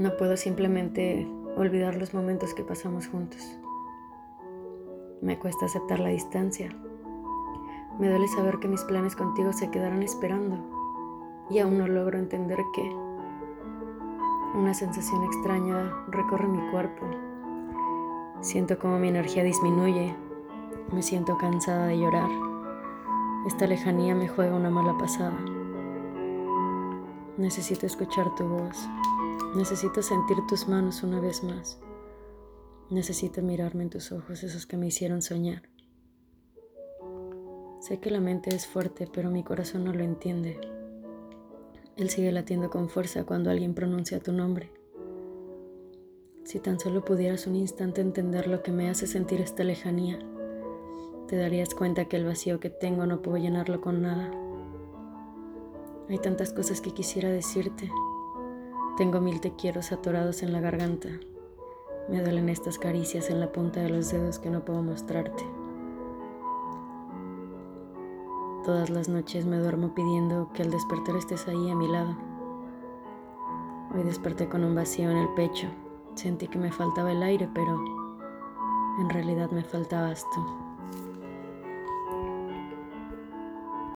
No puedo simplemente olvidar los momentos que pasamos juntos. Me cuesta aceptar la distancia. Me duele saber que mis planes contigo se quedarán esperando y aún no logro entender que una sensación extraña recorre mi cuerpo. Siento como mi energía disminuye. Me siento cansada de llorar. Esta lejanía me juega una mala pasada. Necesito escuchar tu voz. Necesito sentir tus manos una vez más. Necesito mirarme en tus ojos, esos que me hicieron soñar. Sé que la mente es fuerte, pero mi corazón no lo entiende. Él sigue latiendo con fuerza cuando alguien pronuncia tu nombre. Si tan solo pudieras un instante entender lo que me hace sentir esta lejanía, te darías cuenta que el vacío que tengo no puedo llenarlo con nada. Hay tantas cosas que quisiera decirte. Tengo mil te quiero atorados en la garganta. Me duelen estas caricias en la punta de los dedos que no puedo mostrarte. Todas las noches me duermo pidiendo que al despertar estés ahí a mi lado. Hoy desperté con un vacío en el pecho. Sentí que me faltaba el aire, pero en realidad me faltabas tú.